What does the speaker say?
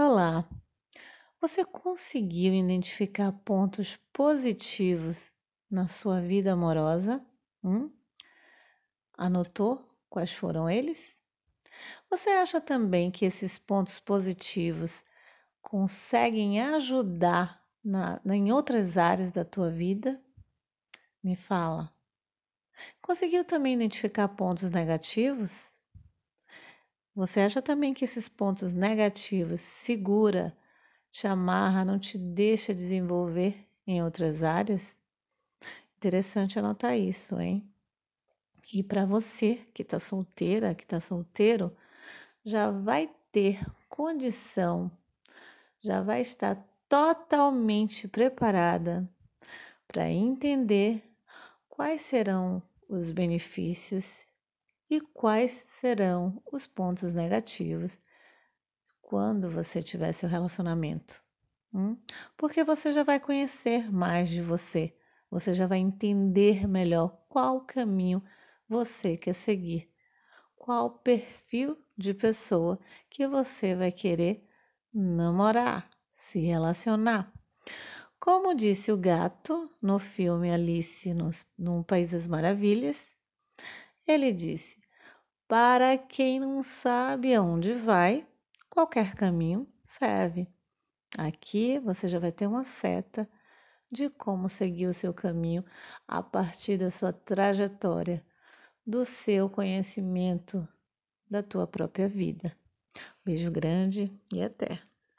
Olá! Você conseguiu identificar pontos positivos na sua vida amorosa? Hum? Anotou quais foram eles? Você acha também que esses pontos positivos conseguem ajudar na, em outras áreas da tua vida? Me fala. Conseguiu também identificar pontos negativos? Você acha também que esses pontos negativos segura, te amarra, não te deixa desenvolver em outras áreas? Interessante anotar isso, hein? E para você que está solteira, que está solteiro, já vai ter condição, já vai estar totalmente preparada para entender quais serão os benefícios e quais serão os pontos negativos quando você tiver seu relacionamento. Hum? Porque você já vai conhecer mais de você, você já vai entender melhor qual caminho você quer seguir, qual perfil de pessoa que você vai querer namorar, se relacionar. Como disse o gato no filme Alice no, no País das Maravilhas, ele disse: Para quem não sabe aonde vai, qualquer caminho serve. Aqui você já vai ter uma seta de como seguir o seu caminho a partir da sua trajetória, do seu conhecimento da tua própria vida. Beijo grande e até!